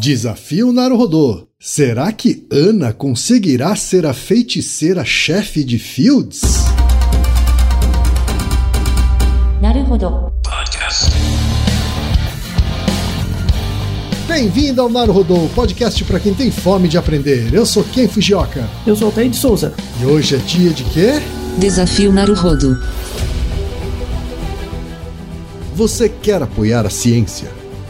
Desafio Naruhodô. Será que Ana conseguirá ser a feiticeira chefe de Fields? Naruhodo. Bem-vindo ao Naruhodô, podcast para quem tem fome de aprender. Eu sou Ken Fujioka. Eu sou o Altair de Souza. E hoje é dia de quê? Desafio Naruhodo. Você quer apoiar a ciência?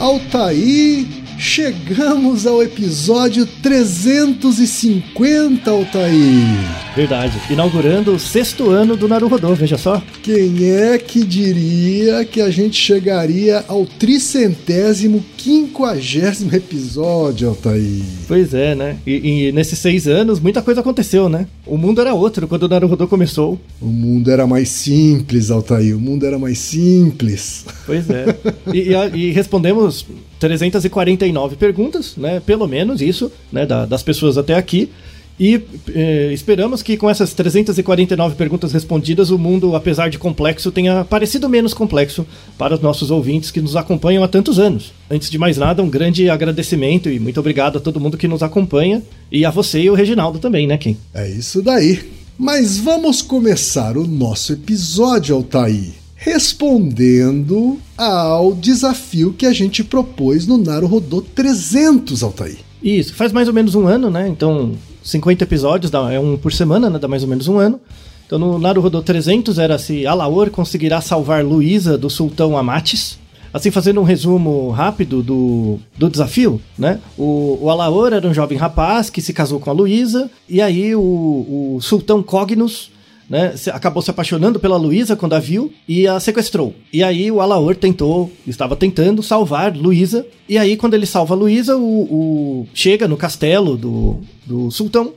Altair, chegamos ao episódio 350, Altair. Verdade. Inaugurando o sexto ano do Naruhodô, veja só. Quem é que diria que a gente chegaria ao tricentésimo, quinquagésimo episódio, Altair? Pois é, né? E, e, nesses seis anos, muita coisa aconteceu, né? O mundo era outro quando o Naruhodô começou. O mundo era mais simples, Altair. O mundo era mais simples. Pois é. e, e, e respondemos 349 perguntas, né? Pelo menos isso, né? Da, das pessoas até aqui. E eh, esperamos que com essas 349 perguntas respondidas, o mundo, apesar de complexo, tenha parecido menos complexo para os nossos ouvintes que nos acompanham há tantos anos. Antes de mais nada, um grande agradecimento e muito obrigado a todo mundo que nos acompanha e a você e o Reginaldo também, né, Kim? É isso daí. Mas vamos começar o nosso episódio, Altair, respondendo ao desafio que a gente propôs no Naruhodô 300, Altair. Isso, faz mais ou menos um ano, né? Então, 50 episódios, dá, é um por semana, né? Dá mais ou menos um ano. Então no Naruhodô 300 era se Alaor conseguirá salvar Luísa do sultão Amatis. Assim, fazendo um resumo rápido do, do desafio, né? O, o Alaor era um jovem rapaz que se casou com a Luísa, e aí o, o sultão Cognos né, acabou se apaixonando pela Luísa quando a viu e a sequestrou. E aí o Alaor tentou, estava tentando salvar Luísa. E aí quando ele salva Luísa, o, o, chega no castelo do, do sultão.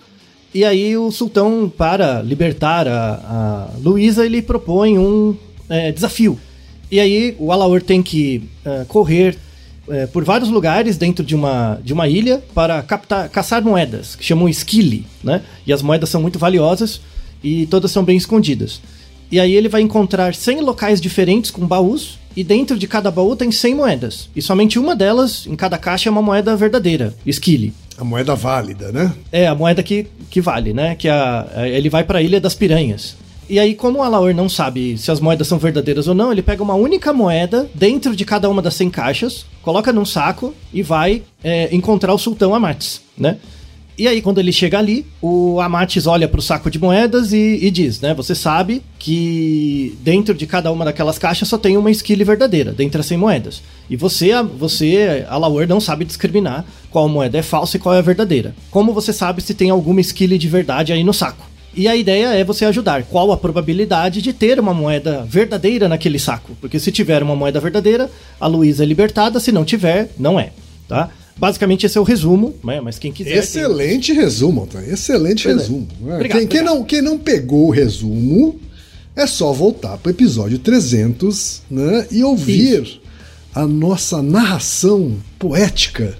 E aí o sultão, para libertar a, a Luísa, ele propõe um é, desafio. E aí o Alaor tem que é, correr é, por vários lugares dentro de uma, de uma ilha para captar, caçar moedas, que chamam esquile, né? E as moedas são muito valiosas e todas são bem escondidas. E aí ele vai encontrar 100 locais diferentes com baús, e dentro de cada baú tem 100 moedas. E somente uma delas, em cada caixa, é uma moeda verdadeira, esquile. A moeda válida, né? É, a moeda que, que vale, né? Que a, a ele vai para a Ilha das Piranhas. E aí, como o Alaor não sabe se as moedas são verdadeiras ou não, ele pega uma única moeda dentro de cada uma das 100 caixas, coloca num saco e vai é, encontrar o Sultão Amates, né? E aí, quando ele chega ali, o Amatis olha pro saco de moedas e, e, diz, né? Você sabe que dentro de cada uma daquelas caixas só tem uma esquile verdadeira, dentre as 100 moedas. E você, você, Alaor, não sabe discriminar qual moeda é falsa e qual é a verdadeira. Como você sabe se tem alguma esquile de verdade aí no saco? E a ideia é você ajudar. Qual a probabilidade de ter uma moeda verdadeira naquele saco? Porque se tiver uma moeda verdadeira, a Luísa é libertada, se não tiver, não é. Tá? Basicamente esse é o resumo, né? mas quem quiser. Excelente tem... resumo, tá? Excelente Pois é. resumo. né? Obrigado, quem, quem não, quem não pegou o resumo, é só voltar para o episódio 300 né? e ouvir a nossa narração poética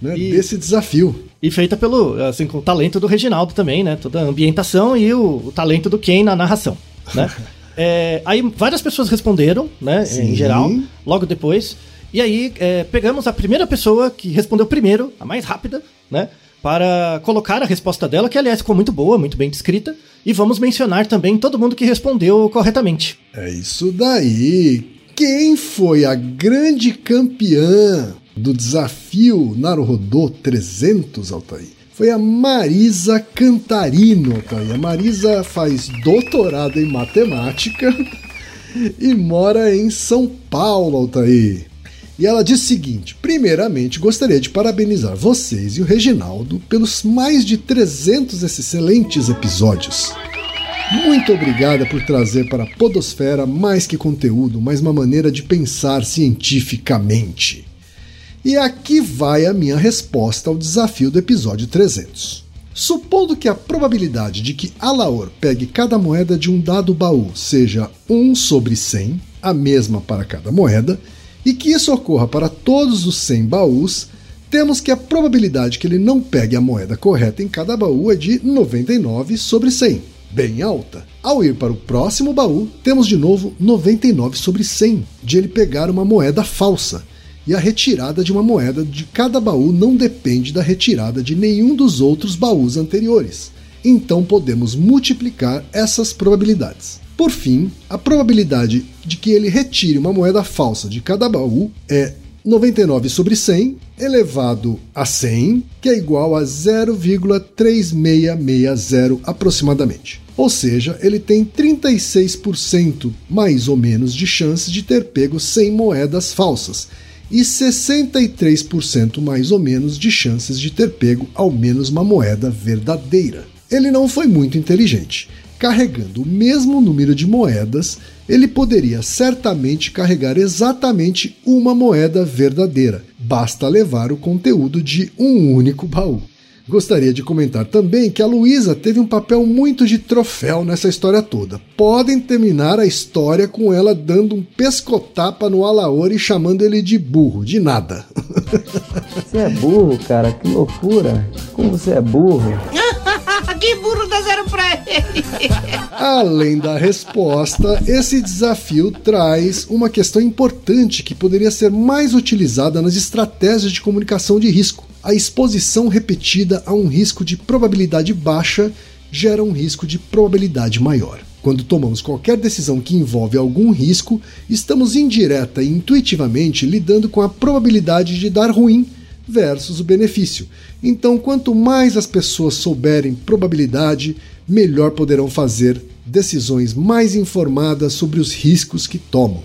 né? E- desse desafio. E feita pelo, assim, com o talento do Reginaldo também, né? Toda a ambientação e o, o talento do Ken na narração, né? É, aí várias pessoas responderam, né? Sim. Em geral, logo depois. E aí é, pegamos a primeira pessoa que respondeu primeiro, a mais rápida, né? Para colocar a resposta dela, que aliás ficou muito boa, muito bem descrita. E vamos mencionar também todo mundo que respondeu corretamente. É isso daí. Quem foi a grande campeã do desafio Naruhodô 300, Altair? Foi a Marisa Cantarino, Altair. A Marisa faz doutorado em matemática e mora em São Paulo, Altair. E ela diz o seguinte: primeiramente, gostaria de parabenizar vocês e o Reginaldo pelos mais de 300 excelentes episódios. Muito obrigada por trazer para a Podosfera mais que conteúdo, mais uma maneira de pensar cientificamente. E aqui vai a minha resposta ao desafio do episódio 300. Supondo que a probabilidade de que Alaor pegue cada moeda de um dado baú seja 1 sobre 100, a mesma para cada moeda, e que isso ocorra para todos os 100 baús, temos que a probabilidade que ele não pegue a moeda correta em cada baú é de 99 sobre 100, bem alta. Ao ir para o próximo baú, temos de novo 99 sobre 100 de ele pegar uma moeda falsa. E a retirada de uma moeda de cada baú não depende da retirada de nenhum dos outros baús anteriores. Então podemos multiplicar essas probabilidades. Por fim, a probabilidade de que ele retire uma moeda falsa de cada baú é 99 sobre 100 elevado a 100, que é igual a 0,3660 aproximadamente. Ou seja, ele tem 36% mais ou menos de chance de ter pego 100 moedas falsas e 63% mais ou menos de chances de ter pego ao menos uma moeda verdadeira. Ele não foi muito inteligente. Carregando o mesmo número de moedas, ele poderia certamente carregar exatamente uma moeda verdadeira. Basta levar o conteúdo de um único baú. Gostaria de comentar também que a Luísa teve um papel muito de troféu nessa história toda. Podem terminar a história com ela dando um pescotapa no Alaor e chamando ele de burro, de nada. Você é burro, cara, que loucura. Como você é burro. que burro dá Além da resposta, esse desafio traz uma questão importante que poderia ser mais utilizada nas estratégias de comunicação de risco. A exposição repetida a um risco de probabilidade baixa gera um risco de probabilidade maior. Quando tomamos qualquer decisão que envolve algum risco, estamos indireta e intuitivamente lidando com a probabilidade de dar ruim versus o benefício. Então, quanto mais as pessoas souberem probabilidade, melhor poderão fazer decisões mais informadas sobre os riscos que tomam.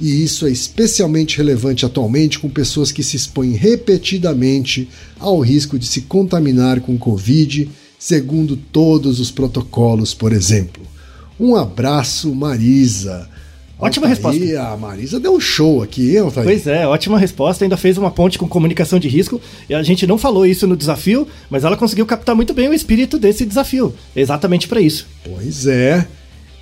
E isso é especialmente relevante atualmente com pessoas que se expõem repetidamente ao risco de se contaminar com Covid, segundo todos os protocolos, por exemplo. Um abraço, Marisa. Ótima resposta. A Marisa deu um show aqui, hein, Altair? Pois é, ótima resposta. Ainda fez uma ponte com comunicação de risco. E a gente não falou isso no desafio, mas ela conseguiu captar muito bem o espírito desse desafio. Exatamente para isso. Pois é.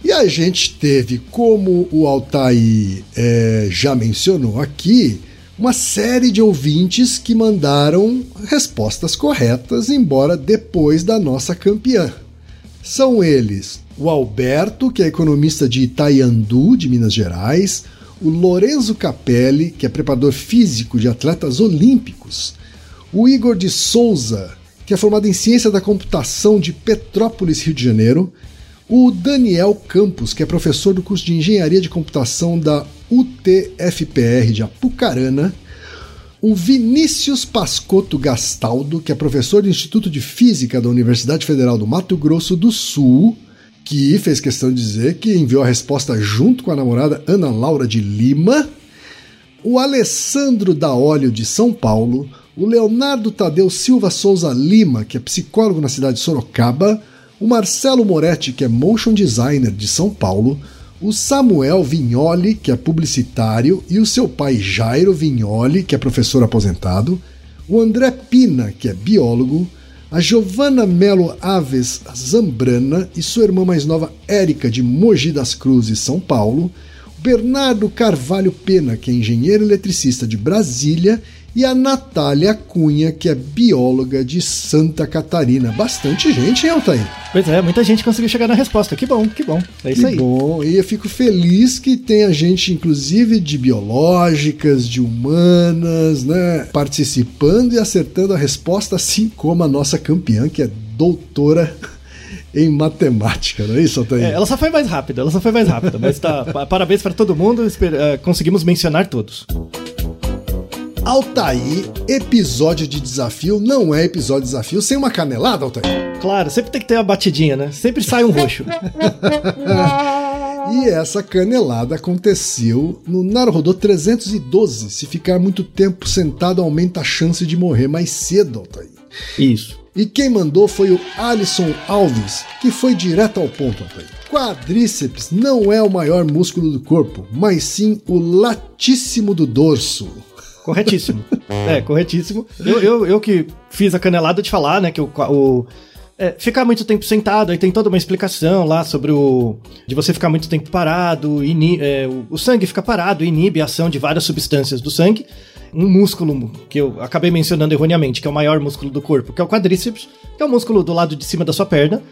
E a gente teve, como o Altair é, já mencionou aqui, uma série de ouvintes que mandaram respostas corretas, embora depois da nossa campeã. São eles o Alberto, que é economista de Itaiandu, de Minas Gerais, o Lorenzo Capelli, que é preparador físico de atletas olímpicos, o Igor de Souza, que é formado em ciência da computação de Petrópolis, Rio de Janeiro, o Daniel Campos, que é professor do curso de engenharia de computação da UTFPR de Apucarana, o Vinícius Pascotto Gastaldo, que é professor do Instituto de Física da Universidade Federal do Mato Grosso do Sul, que fez questão de dizer que enviou a resposta junto com a namorada Ana Laura de Lima, o Alessandro Daolio de São Paulo, o Leonardo Tadeu Silva Souza Lima, que é psicólogo na cidade de Sorocaba, o Marcelo Moretti, que é motion designer de São Paulo, o Samuel Vignoli, que é publicitário, e o seu pai Jairo Vignoli, que é professor aposentado, o André Pina, que é biólogo, a Giovanna Melo Aves Zambrana e sua irmã mais nova Érica, de Mogi das Cruzes, São Paulo, o Bernardo Carvalho Pena, que é engenheiro eletricista de Brasília, e a Natália Cunha, que é bióloga de Santa Catarina. Bastante gente, hein, Altair? Pois é, muita gente conseguiu chegar na resposta. Que bom, que bom. É isso que aí. bom. E eu fico feliz que tenha gente, inclusive, de biológicas, de humanas, né? Participando e acertando a resposta, assim como a nossa campeã, que é doutora em matemática, não é isso, Altair? É, ela só foi mais rápida, ela só foi mais rápida, mas tá. pa- Parabéns para todo mundo, eh, conseguimos mencionar todos. Altair, episódio de desafio não é episódio de desafio sem uma canelada, Altair. Claro, sempre tem que ter uma batidinha, né? Sempre sai um roxo. E essa canelada aconteceu no Naruhodô 312. Se ficar muito tempo sentado, aumenta a chance de morrer mais cedo, Altair. Isso. E quem mandou foi o Alisson Alves, que foi direto ao ponto, Altair. Quadríceps não é o maior músculo do corpo, mas sim o latíssimo do dorso. Corretíssimo. É, corretíssimo. Eu, eu, eu que fiz a canelada de falar, né, que o. o é, ficar muito tempo sentado, aí tem toda uma explicação lá sobre o. de você ficar muito tempo parado, ini, é, o, o sangue fica parado, inibe a ação de várias substâncias do sangue. Um músculo que eu acabei mencionando erroneamente, que é o maior músculo do corpo, que é o quadríceps, que é o músculo do lado de cima da sua perna.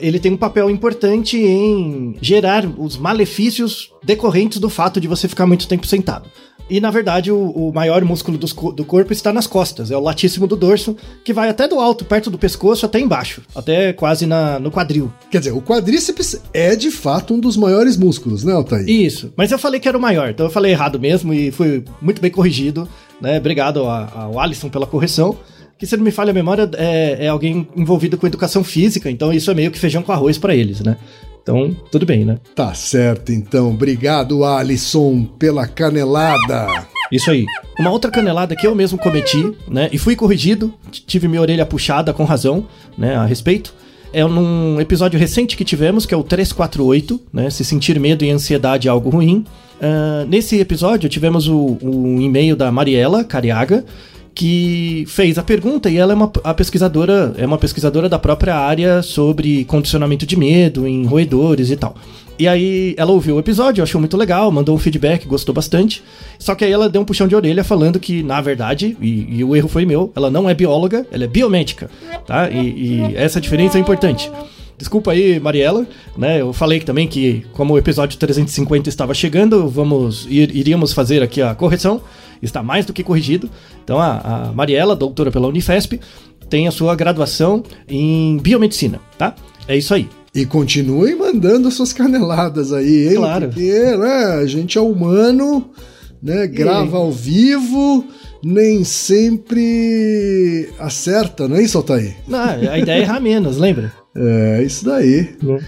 Ele tem um papel importante em gerar os malefícios decorrentes do fato de você ficar muito tempo sentado. E na verdade, o, o maior músculo co- do corpo está nas costas, é o latíssimo do dorso, que vai até do alto, perto do pescoço, até embaixo, até quase na, no quadril. Quer dizer, o quadríceps é de fato um dos maiores músculos, né, Altair? Isso, mas eu falei que era o maior, então eu falei errado mesmo e fui muito bem corrigido, né? Obrigado ao Alisson pela correção. Que se não me falha a memória, é, é alguém envolvido com educação física, então isso é meio que feijão com arroz pra eles, né? Então, tudo bem, né? Tá certo, então. Obrigado, Alisson, pela canelada. Isso aí. Uma outra canelada que eu mesmo cometi, né? E fui corrigido, tive minha orelha puxada com razão, né? A respeito. É num episódio recente que tivemos, que é o 348, né? Se sentir medo e ansiedade é algo ruim. Ah, nesse episódio tivemos o, o e-mail da Mariela Cariaga, que fez a pergunta e ela é uma a pesquisadora, é uma pesquisadora da própria área sobre condicionamento de medo em roedores e tal. E aí ela ouviu o episódio, achou muito legal, mandou um feedback, gostou bastante. Só que aí ela deu um puxão de orelha falando que, na verdade, e, e o erro foi meu, ela não é bióloga, ela é biomédica, tá? E, e essa diferença é importante. Desculpa aí, Mariela, né? Eu falei também que, como o episódio 350 estava chegando, vamos ir- iríamos fazer aqui a correção. Está mais do que corrigido. Então, a, a Mariela, doutora pela Unifesp, tem a sua graduação em biomedicina, tá? É isso aí. E continue mandando suas caneladas aí, hein? Claro. Porque, né, a gente é humano, né? Grava ao vivo, nem sempre acerta, não é isso, Altair? Não, a ideia é errar menos, lembra? É, isso daí. Né?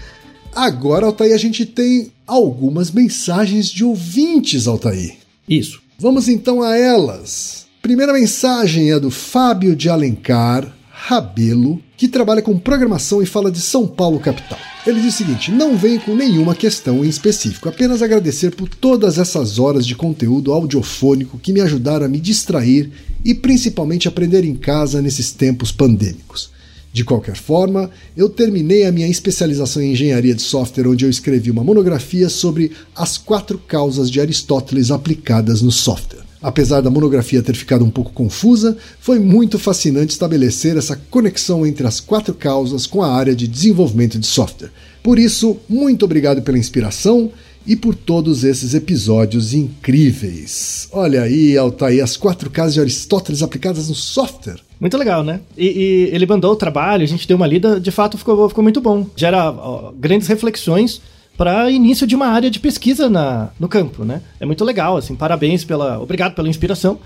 Agora, Altair, a gente tem algumas mensagens de ouvintes, Altair. Isso. Vamos então a elas. Primeira mensagem é do Fábio de Alencar Rabelo, que trabalha com programação e fala de São Paulo capital. Ele diz o seguinte: não venho com nenhuma questão em específico, apenas agradecer por todas essas horas de conteúdo audiofônico que me ajudaram a me distrair e principalmente aprender em casa nesses tempos pandêmicos. De qualquer forma, eu terminei a minha especialização em engenharia de software, onde eu escrevi uma monografia sobre as quatro causas de Aristóteles aplicadas no software. Apesar da monografia ter ficado um pouco confusa, foi muito fascinante estabelecer essa conexão entre as quatro causas com a área de desenvolvimento de software. Por isso, muito obrigado pela inspiração e por todos esses episódios incríveis. Olha aí, Altair, as quatro causas de Aristóteles aplicadas no software. Muito legal, né? E, e ele mandou o trabalho, a gente deu uma lida, de fato ficou, ficou muito bom. Gera ó, grandes reflexões para início de uma área de pesquisa na, no campo, né? É muito legal, assim, parabéns pela. Obrigado pela inspiração.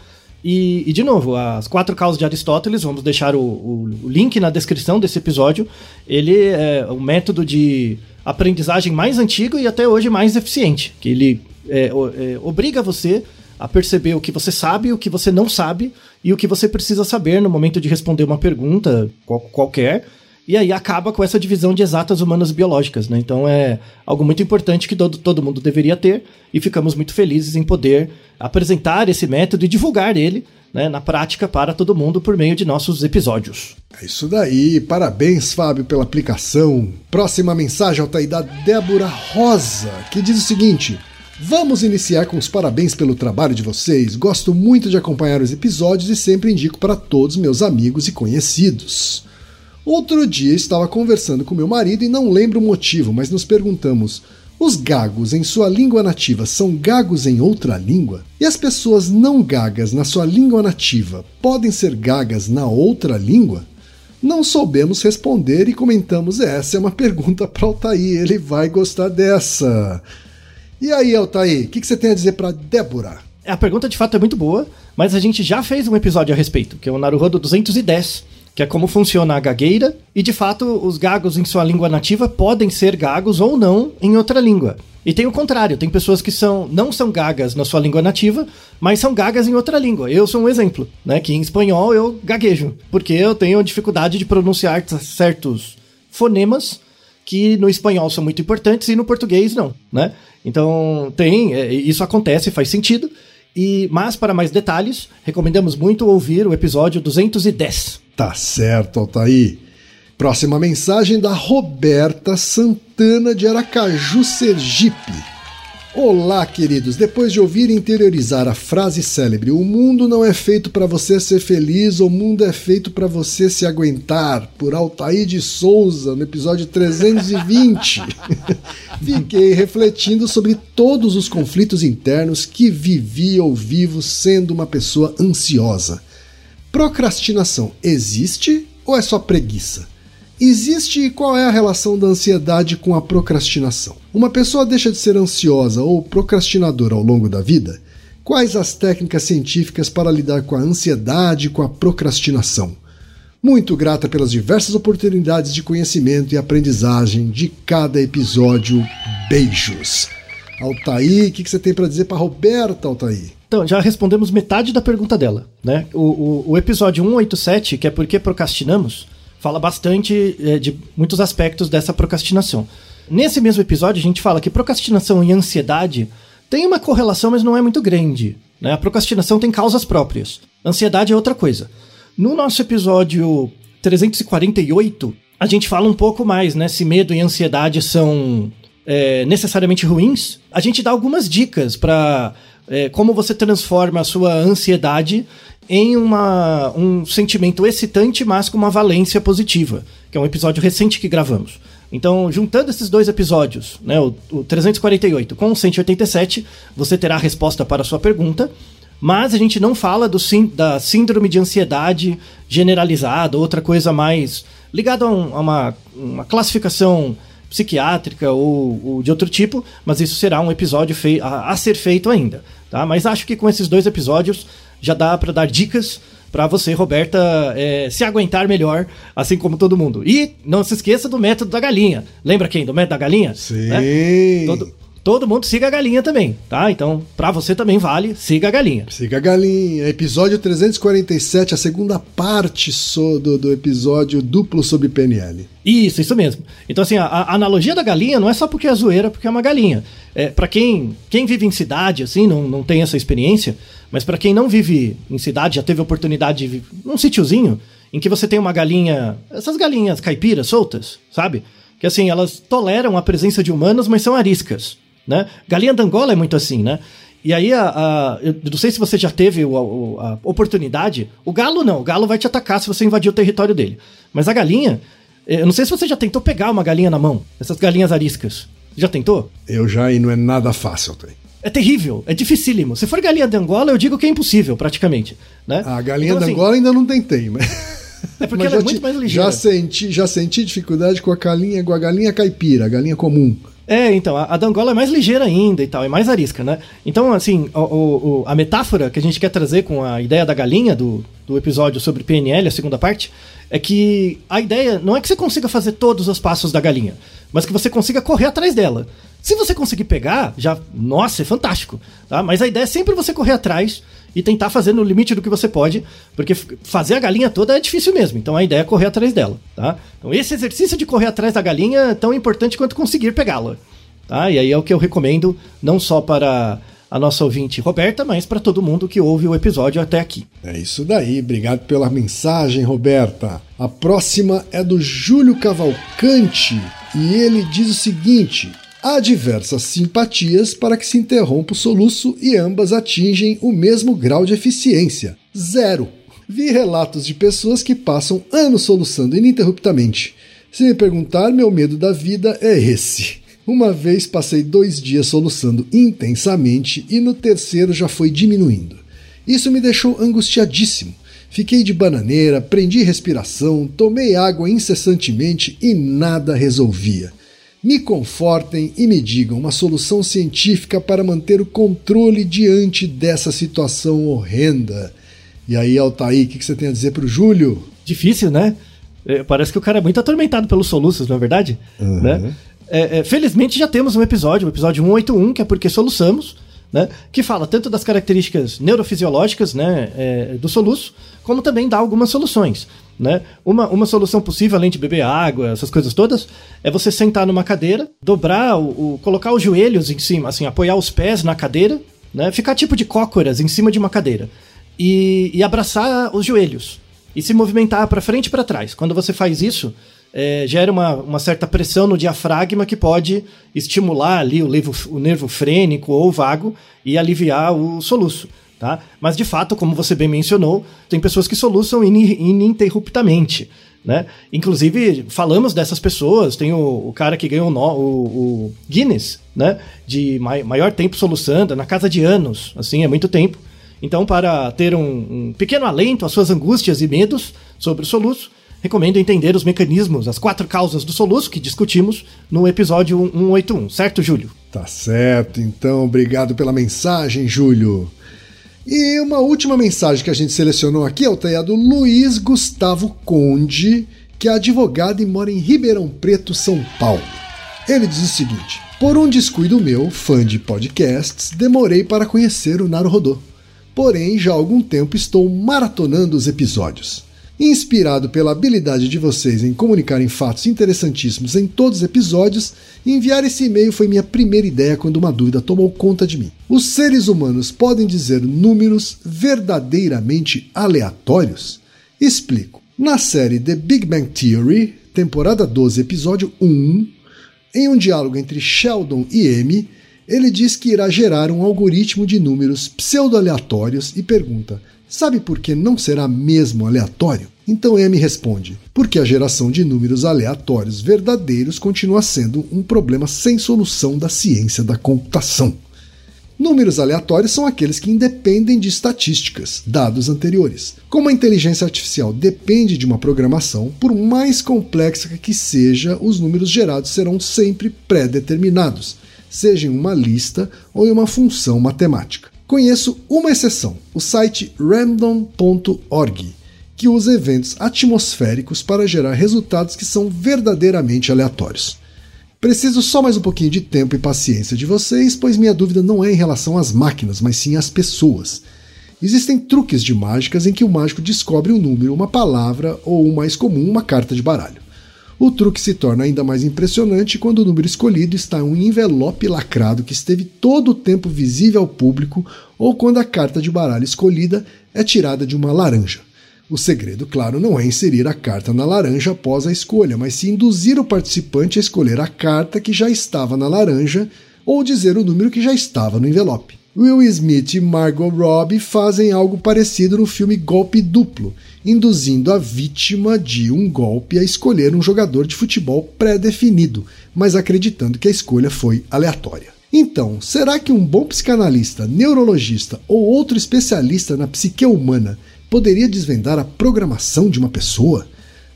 E, e, de novo, as quatro causas de Aristóteles, vamos deixar o, o, o link na descrição desse episódio. Ele é o método de aprendizagem mais antigo e até hoje mais eficiente. Que ele é, é, obriga você a perceber o que você sabe, o que você não sabe e o que você precisa saber no momento de responder uma pergunta qual- qualquer. E aí acaba com essa divisão de exatas humanas biológicas, né? Então é algo muito importante que todo, todo mundo deveria ter e ficamos muito felizes em poder apresentar esse método e divulgar ele né, na prática para todo mundo por meio de nossos episódios. É isso daí. Parabéns, Fábio, pela aplicação. Próxima mensagem, Altair, da Débora Rosa, que diz o seguinte. Vamos iniciar com os parabéns pelo trabalho de vocês. Gosto muito de acompanhar os episódios e sempre indico para todos meus amigos e conhecidos. Outro dia estava conversando com meu marido e não lembro o motivo, mas nos perguntamos: os gagos em sua língua nativa são gagos em outra língua? E as pessoas não gagas na sua língua nativa podem ser gagas na outra língua? Não soubemos responder e comentamos: essa é uma pergunta para Altair, ele vai gostar dessa. E aí, Altair, o que, que você tem a dizer para Débora? A pergunta de fato é muito boa, mas a gente já fez um episódio a respeito, que é o Naruhodo 210 que é como funciona a gagueira, e de fato os gagos em sua língua nativa podem ser gagos ou não em outra língua. E tem o contrário, tem pessoas que são não são gagas na sua língua nativa, mas são gagas em outra língua. Eu sou um exemplo, né, que em espanhol eu gaguejo, porque eu tenho dificuldade de pronunciar certos fonemas que no espanhol são muito importantes e no português não, né? Então tem, é, isso acontece, faz sentido. E mas para mais detalhes, recomendamos muito ouvir o episódio 210. Tá certo, Altair. Próxima mensagem da Roberta Santana de Aracaju, Sergipe. Olá, queridos. Depois de ouvir e interiorizar a frase célebre: O mundo não é feito para você ser feliz, o mundo é feito para você se aguentar, por Altair de Souza, no episódio 320. Fiquei refletindo sobre todos os conflitos internos que vivi ou vivo sendo uma pessoa ansiosa. Procrastinação existe ou é só preguiça? Existe e qual é a relação da ansiedade com a procrastinação? Uma pessoa deixa de ser ansiosa ou procrastinadora ao longo da vida? Quais as técnicas científicas para lidar com a ansiedade e com a procrastinação? Muito grata pelas diversas oportunidades de conhecimento e aprendizagem de cada episódio. Beijos! Altair, o que, que você tem para dizer para Roberta, Altair? Então, já respondemos metade da pergunta dela. Né? O, o, o episódio 187, que é Por que Procrastinamos, fala bastante é, de muitos aspectos dessa procrastinação. Nesse mesmo episódio, a gente fala que procrastinação e ansiedade tem uma correlação, mas não é muito grande. Né? A procrastinação tem causas próprias. Ansiedade é outra coisa. No nosso episódio 348, a gente fala um pouco mais, né? Se medo e ansiedade são é, necessariamente ruins, a gente dá algumas dicas para é, como você transforma a sua ansiedade em uma, um sentimento excitante, mas com uma valência positiva, que é um episódio recente que gravamos. Então, juntando esses dois episódios, né, o, o 348 com o 187, você terá a resposta para a sua pergunta. Mas a gente não fala do, da síndrome de ansiedade generalizada, outra coisa mais ligada a, um, a uma, uma classificação psiquiátrica ou, ou, de outro tipo, mas isso será um episódio a, a, ser feito ainda, tá? Mas acho que com esses dois episódios já dá para dar dicas para você, Roberta, é, se aguentar melhor, assim como todo mundo. E não se esqueça do método da galinha. Lembra quem? Do método da galinha? Sim. Né? Todo, todo mundo siga a galinha também, tá? Então, para você também vale, siga a galinha. Siga a galinha. Episódio 347, a segunda parte do, do episódio duplo sobre PNL. Isso, isso mesmo. Então, assim, a, a, analogia da galinha não é só porque é zoeira, porque é uma galinha. É, para quem, quem vive em cidade, assim, não, não tem essa experiência, mas para quem não vive em cidade, já teve oportunidade de num sítiozinho, em que você tem uma galinha, essas galinhas caipiras soltas, sabe? Que assim, elas toleram a presença de humanos, mas são ariscas. Né? Galinha da Angola é muito assim, né? E aí, a, a, eu não sei se você já teve a, a, oportunidade. O galo não, o galo vai te atacar se você invadir o território dele. Mas a galinha, eh, eu não sei se você já tentou pegar uma galinha na mão, essas galinhas ariscas. Já tentou? Eu já e não é nada fácil, tem. É terrível, é dificílimo. Se for galinha de Angola, eu digo que é impossível, praticamente. Né? A galinha então, de assim, Angola ainda não tentei, mas. É porque mas ela é muito mais ligeira. Já senti, já senti dificuldade com a galinha, com a galinha caipira, a galinha comum. É, então, a, a da Angola é mais ligeira ainda e tal, é mais arisca, né? Então, assim, o, o, a metáfora que a gente quer trazer com a ideia da galinha do, do episódio sobre PNL, a segunda parte, é que a ideia não é que você consiga fazer todos os passos da galinha, mas que você consiga correr atrás dela. Se você conseguir pegar, já, nossa, é fantástico, tá? Mas a ideia é sempre você correr atrás e tentar fazer no limite do que você pode, porque fazer a galinha toda é difícil mesmo. Então a ideia é correr atrás dela, tá? Então esse exercício de correr atrás da galinha é tão importante quanto conseguir pegá-la, tá? E aí é o que eu recomendo não só para a nossa ouvinte Roberta, mas para todo mundo que ouve o episódio até aqui. É isso daí, obrigado pela mensagem, Roberta. A próxima é do Júlio Cavalcante e ele diz o seguinte: Há diversas simpatias para que se interrompa o soluço e ambas atingem o mesmo grau de eficiência. Zero. Vi relatos de pessoas que passam anos soluçando ininterruptamente. Se me perguntar, meu medo da vida é esse. Uma vez passei dois dias soluçando intensamente e no terceiro já foi diminuindo. Isso me deixou angustiadíssimo. Fiquei de bananeira, prendi respiração, tomei água incessantemente e nada resolvia. Me confortem e me digam uma solução científica para manter o controle diante dessa situação horrenda. E aí, Altair, o que, você tem a dizer para o Júlio? Difícil, né? É, parece que o cara é muito atormentado pelos soluços, não é verdade? Uhum. Né? É, é, felizmente já temos um episódio, o episódio 181, que é porque soluçamos, né? Que fala tanto das características neurofisiológicas né, é, do soluço, como também dá algumas soluções. Né? Uma, uma solução possível, além de beber água, essas coisas todas, é você sentar numa cadeira, dobrar, o, o, colocar os joelhos em cima, assim, apoiar os pés na cadeira, né? ficar tipo de cócoras em cima de uma cadeira e, e abraçar os joelhos e se movimentar para frente e para trás. Quando você faz isso, é, gera uma, uma certa pressão no diafragma que pode estimular ali o, levo, o nervo frênico ou vago e aliviar o soluço. Tá? Mas de fato, como você bem mencionou, tem pessoas que soluçam ininterruptamente. Né? Inclusive, falamos dessas pessoas, tem o, o cara que ganhou o, o, Guinness, né? De mai, maior tempo soluçando, na casa de anos, assim, é muito tempo. Então, para ter um, um pequeno alento às suas angústias e medos sobre o soluço, recomendo entender os mecanismos, as quatro causas do soluço que discutimos no episódio 181, certo, Júlio? Tá certo, então, obrigado pela mensagem, Júlio. E uma última mensagem que a gente selecionou aqui é o do Luiz Gustavo Conde, que é advogado e mora em Ribeirão Preto, São Paulo. Ele diz o seguinte: Por um descuido meu, fã de podcasts, demorei para conhecer o Naruhodô. Porém, já há algum tempo estou maratonando os episódios. Inspirado pela habilidade de vocês em comunicarem fatos interessantíssimos em todos os episódios, enviar esse e-mail foi minha primeira ideia quando uma dúvida tomou conta de mim. Os seres humanos podem dizer números verdadeiramente aleatórios? Explico. Na série The Big Bang Theory, temporada 12, episódio 1, em um diálogo entre Sheldon e Amy, ele diz que irá gerar um algoritmo de números pseudo-aleatórios e pergunta: Sabe por que não será mesmo aleatório? Então M responde: porque a geração de números aleatórios verdadeiros continua sendo um problema sem solução da ciência da computação. Números aleatórios são aqueles que independem de estatísticas, dados anteriores. Como a inteligência artificial depende de uma programação, por mais complexa que seja, os números gerados serão sempre pré-determinados, seja em uma lista ou em uma função matemática. Conheço uma exceção, o site random.org, que usa eventos atmosféricos para gerar resultados que são verdadeiramente aleatórios. Preciso só mais um pouquinho de tempo e paciência de vocês, pois minha dúvida não é em relação às máquinas, mas sim às pessoas. Existem truques de mágicas em que o mágico descobre um número, uma palavra ou, o mais comum, uma carta de baralho. O truque se torna ainda mais impressionante quando o número escolhido está em um envelope lacrado que esteve todo o tempo visível ao público ou quando a carta de baralho escolhida é tirada de uma laranja. O segredo, claro, não é inserir a carta na laranja após a escolha, mas sim induzir o participante a escolher a carta que já estava na laranja ou dizer o número que já estava no envelope. Will Smith e Margot Robbie fazem algo parecido no filme Golpe Duplo, induzindo a vítima de um golpe a escolher um jogador de futebol pré-definido, mas acreditando que a escolha foi aleatória. Então, será que um bom psicanalista, neurologista ou outro especialista na psique humana poderia desvendar a programação de uma pessoa?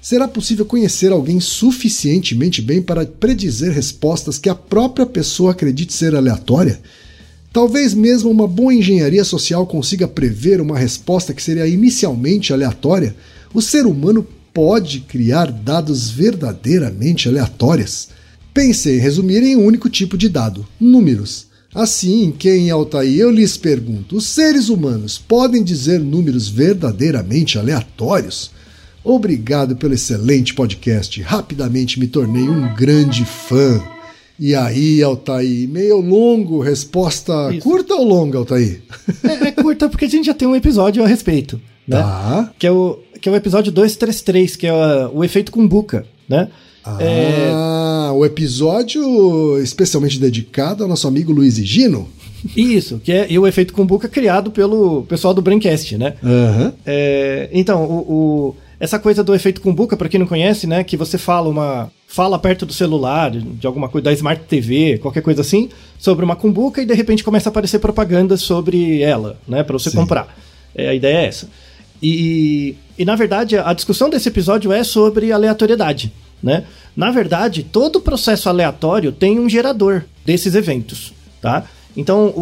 Será possível conhecer alguém suficientemente bem para predizer respostas que a própria pessoa acredite ser aleatória? Talvez mesmo uma boa engenharia social consiga prever uma resposta que seria inicialmente aleatória. O ser humano pode criar dados verdadeiramente aleatórios. Pensei em resumir em um único tipo de dado: números. Assim, quem é Altair, eu lhes pergunto: os seres humanos podem dizer números verdadeiramente aleatórios? Obrigado pelo excelente podcast. Rapidamente me tornei um grande fã. E aí, Altair, meio longo, resposta Isso. curta ou longa, Altair? É, é curta porque a gente já tem um episódio a respeito, né? Tá. Que é o, que é o episódio 233, que é o, o efeito Kumbuka, né? Ah, o episódio especialmente dedicado ao nosso amigo Luiz e Gino. Isso, que é e o efeito Kumbuka criado pelo pessoal do Braincast, né? Aham. É, então, o, o- essa coisa do efeito Kumbuka, pra quem não conhece, né, que você fala uma fala perto do celular, de alguma coisa da Smart TV, qualquer coisa assim, sobre uma Kumbuka e de repente começa a aparecer propaganda sobre ela, né, para você Sim. comprar. É, a ideia é essa. E, e na verdade a discussão desse episódio é sobre aleatoriedade, né? Na verdade, todo processo aleatório tem um gerador desses eventos, tá? Então, o,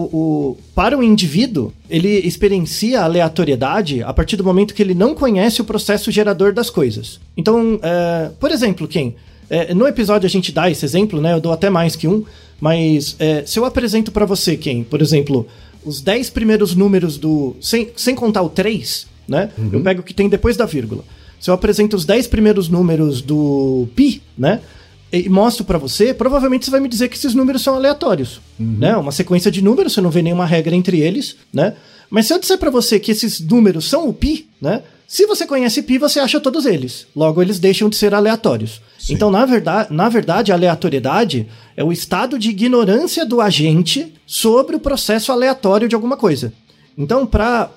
o- para o indivíduo, ele experiencia a aleatoriedade a partir do momento que ele não conhece o processo gerador das coisas. Então, é, por exemplo, quem? É, no episódio a gente dá esse exemplo, né? Eu dou até mais que um, mas é, se eu apresento para você, quem? Por exemplo, os 10 primeiros números do. Sem, sem contar o 3, né? Eu pego o que tem depois da vírgula. Se eu apresento os 10 primeiros números do pi, né? E mostro pra você, provavelmente você vai me dizer que esses números são aleatórios, né? Uma sequência de números, você não vê nenhuma regra entre eles, né? Mas se eu disser pra você que esses números são o pi, né? Se você conhece pi, você acha todos eles. Logo, eles deixam de ser aleatórios. Então, na verdade, na verdade, a aleatoriedade é o estado de ignorância do agente sobre o processo aleatório de alguma coisa. Então, para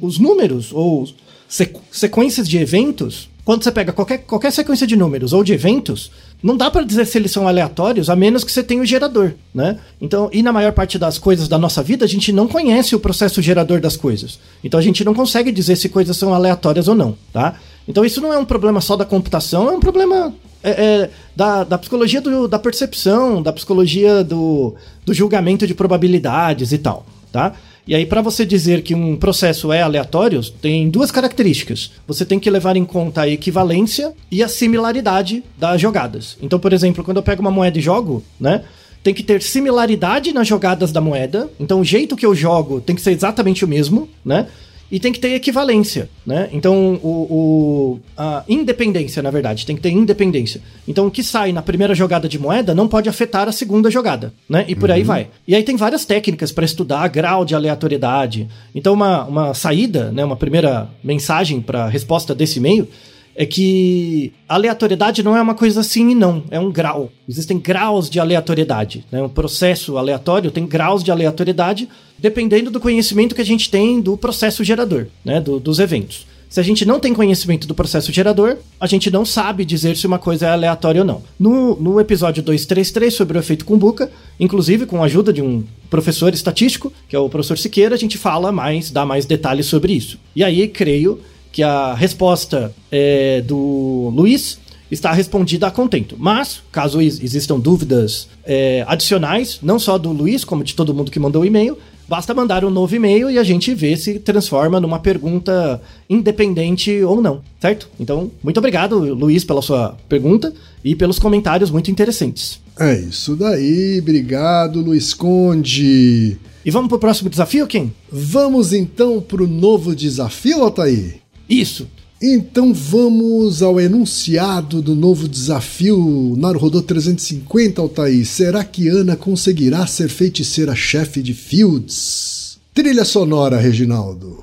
os números ou sequ- sequências de eventos, quando você pega qualquer, qualquer sequência de números ou de eventos, não dá para dizer se eles são aleatórios, a menos que você tenha o gerador, né? Então, e na maior parte das coisas da nossa vida, a gente não conhece o processo gerador das coisas. Então, a gente não consegue dizer se coisas são aleatórias ou não, tá? Então, isso não é um problema só da computação, é um problema é, é, da, da psicologia do- da percepção, da psicologia do, do julgamento de probabilidades e tal, tá? E aí, para você dizer que um processo é aleatório, tem duas características. Você tem que levar em conta a equivalência e a similaridade das jogadas. Então, por exemplo, quando eu pego uma moeda e jogo, né? Tem que ter similaridade nas jogadas da moeda. Então, o jeito que eu jogo tem que ser exatamente o mesmo, né? E tem que ter equivalência, né? Então, o, o- a independência, na verdade, tem que ter independência. Então, o que sai na primeira jogada de moeda não pode afetar a segunda jogada, né? E por aí vai. E aí tem várias técnicas para estudar grau de aleatoriedade. Então, uma, uma saída, né? Uma primeira mensagem para resposta desse e-mail é que aleatoriedade não é uma coisa sim e não, é um grau. Existem graus de aleatoriedade. Né? Um processo aleatório tem graus de aleatoriedade dependendo do conhecimento que a gente tem do processo gerador, né? do- dos eventos. Se a gente não tem conhecimento do processo gerador, a gente não sabe dizer se uma coisa é aleatória ou não. No, no episódio 233 sobre o efeito Kumbuka, inclusive com a ajuda de um professor estatístico, que é o professor Siqueira, a gente fala mais, dá mais detalhes sobre isso. E aí, creio que a resposta é, do Luiz está respondida a contento. Mas, caso ex- existam dúvidas é, adicionais, não só do Luiz, como de todo mundo que mandou o e-mail, basta mandar um novo e-mail e a gente vê se transforma numa pergunta independente ou não, certo? Então, muito obrigado, Luiz, pela sua pergunta e pelos comentários muito interessantes. É isso daí, obrigado, Luiz Conde. E vamos pro próximo desafio, quem? Vamos então pro novo desafio, Altair? Isso. Então vamos ao enunciado do novo desafio Naruhodô 350, Altair. Será que Ana conseguirá ser feiticeira-chefe de Fields? Trilha sonora, Reginaldo.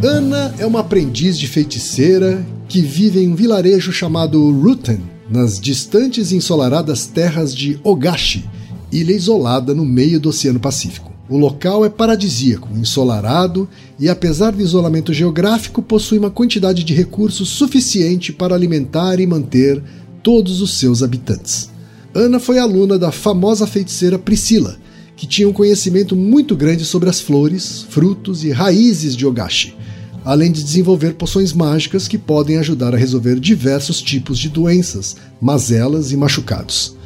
Ana é uma aprendiz de feiticeira que vive em um vilarejo chamado Ruten, nas distantes e ensolaradas terras de Ogashi, ilha isolada no meio do Oceano Pacífico. O local é paradisíaco, ensolarado e, apesar do isolamento geográfico, possui uma quantidade de recursos suficiente para alimentar e manter todos os seus habitantes. Ana foi aluna da famosa feiticeira Priscila, que tinha um conhecimento muito grande sobre as flores, frutos e raízes de Ogashi, além de desenvolver poções mágicas que podem ajudar a resolver diversos tipos de doenças, mazelas e machucados.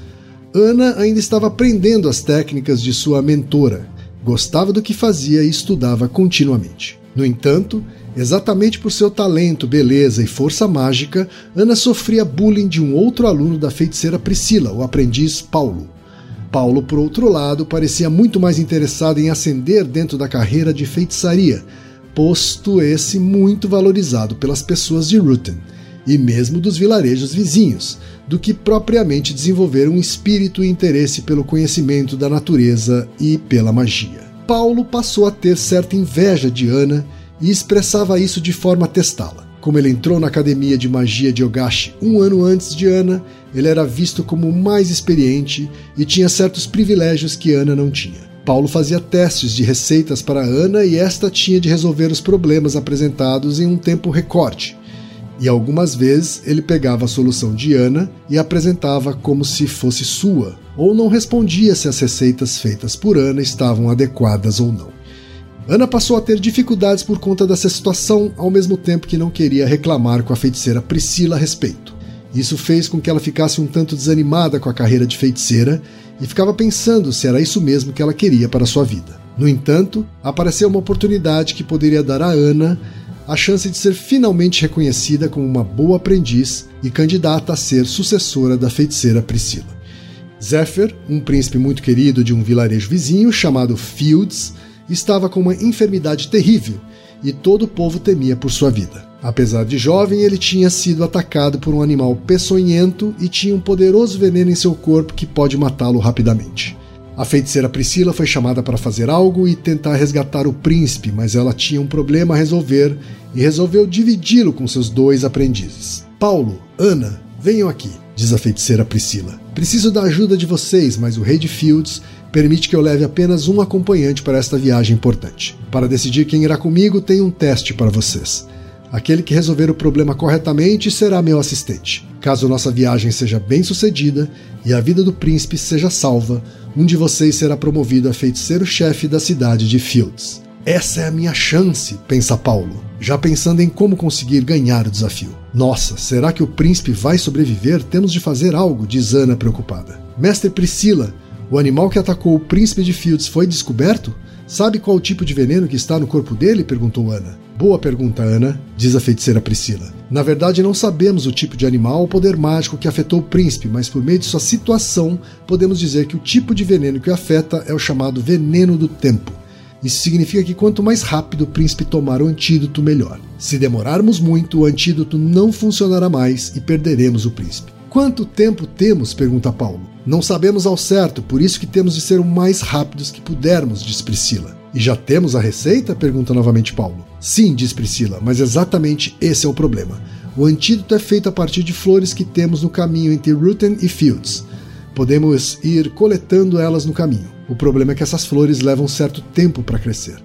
Ana ainda estava aprendendo as técnicas de sua mentora, gostava do que fazia e estudava continuamente. No entanto, Exatamente por seu talento, beleza e força mágica, Ana sofria bullying de um outro aluno da feiticeira Priscila, o aprendiz Paulo. Paulo, por outro lado, parecia muito mais interessado em ascender dentro da carreira de feitiçaria, posto esse muito valorizado pelas pessoas de Ruten e mesmo dos vilarejos vizinhos, do que propriamente desenvolver um espírito e interesse pelo conhecimento da natureza e pela magia. Paulo passou a ter certa inveja de Ana e expressava isso de forma a testá-la. Como ele entrou na academia de magia de Ogashi um ano antes de Ana, ele era visto como mais experiente e tinha certos privilégios que Ana não tinha. Paulo fazia testes de receitas para Ana e esta tinha de resolver os problemas apresentados em um tempo recorde. E algumas vezes ele pegava a solução de Ana e apresentava como se fosse sua, ou não respondia se as receitas feitas por Ana estavam adequadas ou não. Ana passou a ter dificuldades por conta dessa situação, ao mesmo tempo que não queria reclamar com a feiticeira Priscila a respeito. Isso fez com que ela ficasse um tanto desanimada com a carreira de feiticeira e ficava pensando se era isso mesmo que ela queria para sua vida. No entanto, apareceu uma oportunidade que poderia dar a Ana a chance de ser finalmente reconhecida como uma boa aprendiz e candidata a ser sucessora da feiticeira Priscila. Zephyr, um príncipe muito querido de um vilarejo vizinho chamado Fields, estava com uma enfermidade terrível e todo o povo temia por sua vida. Apesar de jovem, ele tinha sido atacado por um animal peçonhento e tinha um poderoso veneno em seu corpo que pode matá-lo rapidamente. A feiticeira Priscila foi chamada para fazer algo e tentar resgatar o príncipe, mas ela tinha um problema a resolver e resolveu dividi-lo com seus dois aprendizes. Paulo, Ana, venham aqui, diz a feiticeira Priscila. Preciso da ajuda de vocês, mas o rei de Fields permite que eu leve apenas um acompanhante para esta viagem importante. Para decidir quem irá comigo, tem um teste para vocês. Aquele que resolver o problema corretamente será meu assistente. Caso nossa viagem seja bem sucedida e a vida do príncipe seja salva, um de vocês será promovido a feiticeiro-chefe da cidade de Fields. Essa é a minha chance, pensa Paulo, já pensando em como conseguir ganhar o desafio. Nossa, será que o príncipe vai sobreviver? Temos de fazer algo, diz Ana preocupada. Mestre Priscila, o animal que atacou o príncipe de Fields foi descoberto? Sabe qual o tipo de veneno que está no corpo dele? perguntou Ana. Boa pergunta, Ana, diz a feiticeira Priscila. Na verdade, não sabemos o tipo de animal ou poder mágico que afetou o príncipe, mas por meio de sua situação, podemos dizer que o tipo de veneno que o afeta é o chamado veneno do tempo. Isso significa que quanto mais rápido o príncipe tomar o antídoto, melhor. Se demorarmos muito, o antídoto não funcionará mais e perderemos o príncipe. Quanto tempo temos? pergunta Paulo. Não sabemos ao certo, por isso que temos de ser o mais rápidos que pudermos, diz Priscila. E já temos a receita? pergunta novamente Paulo. Sim, diz Priscila, mas exatamente esse é o problema. O antídoto é feito a partir de flores que temos no caminho entre Ruten e Fields. Podemos ir coletando elas no caminho. O problema é que essas flores levam certo tempo para crescer.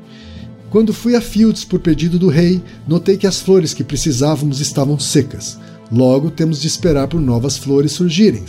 Quando fui a Fields por pedido do rei, notei que as flores que precisávamos estavam secas. Logo, temos de esperar por novas flores surgirem.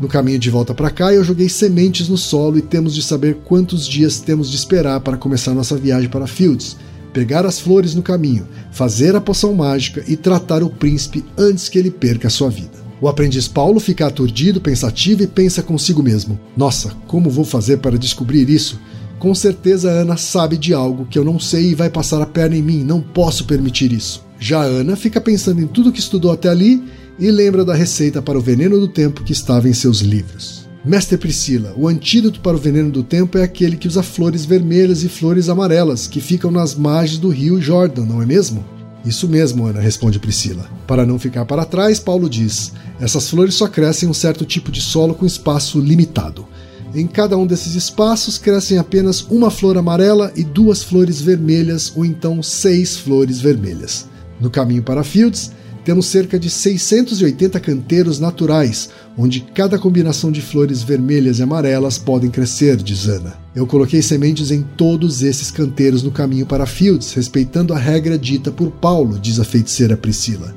No caminho de volta para cá, eu joguei sementes no solo e temos de saber quantos dias temos de esperar para começar nossa viagem para Fields, pegar as flores no caminho, fazer a poção mágica e tratar o príncipe antes que ele perca a sua vida. O aprendiz Paulo fica aturdido, pensativo e pensa consigo mesmo: Nossa, como vou fazer para descobrir isso? Com certeza Ana sabe de algo que eu não sei e vai passar a perna em mim, não posso permitir isso. Já Ana fica pensando em tudo que estudou até ali e lembra da receita para o veneno do tempo que estava em seus livros. Mestre Priscila, o antídoto para o veneno do tempo é aquele que usa flores vermelhas e flores amarelas que ficam nas margens do rio Jordan, não é mesmo? Isso mesmo, Ana, responde Priscila. Para não ficar para trás, Paulo diz: essas flores só crescem em um certo tipo de solo com espaço limitado. Em cada um desses espaços crescem apenas uma flor amarela e duas flores vermelhas, ou então seis flores vermelhas. No caminho para Fields, temos cerca de 680 canteiros naturais, onde cada combinação de flores vermelhas e amarelas podem crescer, diz Ana. Eu coloquei sementes em todos esses canteiros no caminho para Fields, respeitando a regra dita por Paulo, diz a feiticeira Priscila.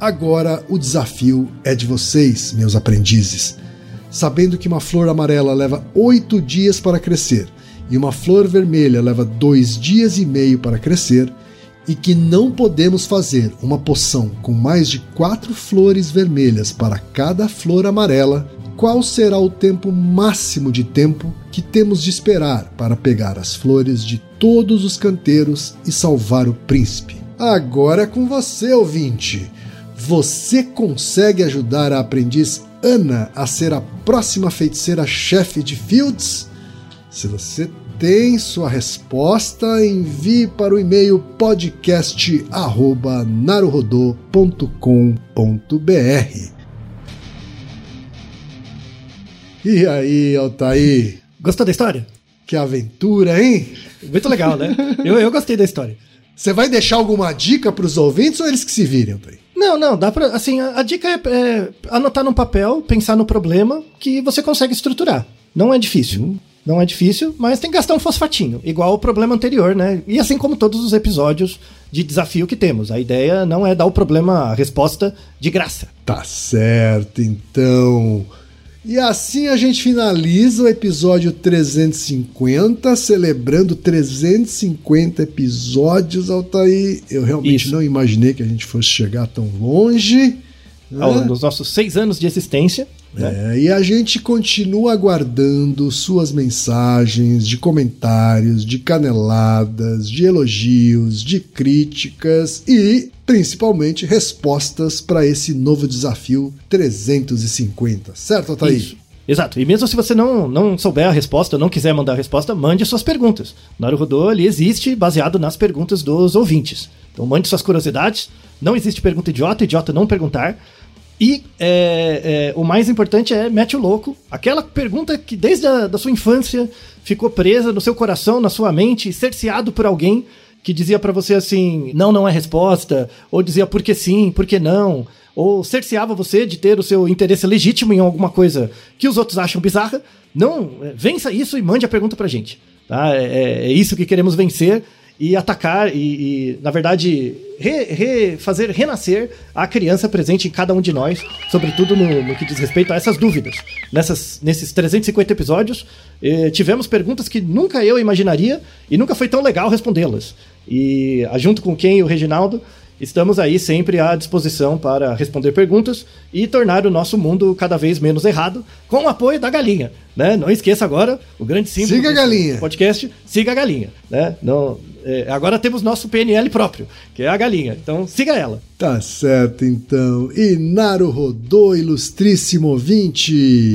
Agora o desafio é de vocês, meus aprendizes. Sabendo que uma flor amarela leva oito dias para crescer e uma flor vermelha leva dois dias e meio para crescer, e que não podemos fazer uma poção com mais de quatro flores vermelhas para cada flor amarela, qual será o tempo máximo de tempo que temos de esperar para pegar as flores de todos os canteiros e salvar o príncipe? Agora é com você, ouvinte. Você consegue ajudar a aprendiz Ana a ser a próxima feiticeira-chefe de Fields? Se você tem sua resposta, envie para o e-mail podcast@naruhodô.com.br. E aí, Altair? Gostou da história? Que aventura, hein? Muito legal, né? eu, eu gostei da história. Você vai deixar alguma dica para os ouvintes ou eles que se virem, Altair? Não, não, dá pra. Assim, a, a dica é, é anotar no papel, pensar no problema que você consegue estruturar. Não é difícil. Não é difícil, mas tem que gastar um fosfatinho, igual o problema anterior, né? E assim como todos os episódios de desafio que temos. A ideia não é dar o problema, a resposta de graça. Tá certo, então. E assim a gente finaliza o episódio 350, celebrando 350 episódios, Altair. Eu realmente Isso. não imaginei que a gente fosse chegar tão longe. né? Ao- Nos nossos seis anos de existência. Né? É, e a gente continua aguardando suas mensagens de comentários, de caneladas, de elogios, de críticas e principalmente respostas para esse novo desafio 350. Certo, Altair? Isso. Exato. E mesmo se você não, não souber a resposta, não quiser mandar a resposta, mande suas perguntas. O Naruhodô ele existe baseado nas perguntas dos ouvintes. Então mande suas curiosidades. Não existe pergunta idiota, idiota não perguntar. E é, é, o mais importante é mete o louco. Aquela pergunta que desde a da sua infância ficou presa no seu coração, na sua mente, cerceado por alguém que dizia pra você assim, não, não é resposta, ou dizia por que sim, por que não, ou cerceava você de ter o seu interesse legítimo em alguma coisa que os outros acham bizarra. Não, é, vença isso e mande a pergunta pra gente. Tá? É, é- é isso que queremos vencer e atacar e, e, na verdade, re- re- fazer renascer a criança presente em cada um de nós, sobretudo no, no que diz respeito a essas dúvidas. Nessas, nesses 350 episódios, eh, tivemos perguntas que nunca eu imaginaria e nunca foi tão legal respondê-las. E junto com quem o Reginaldo, estamos aí sempre à disposição para responder perguntas e tornar o nosso mundo cada vez menos errado, com o apoio da galinha. Né? Não esqueça agora o grande símbolo Siga a galinha. podcast, siga a galinha. Né? Não, é, agora temos nosso PNL próprio, que é a galinha. Então siga ela. Tá certo, então. E Naru Rodô, ilustríssimo ouvinte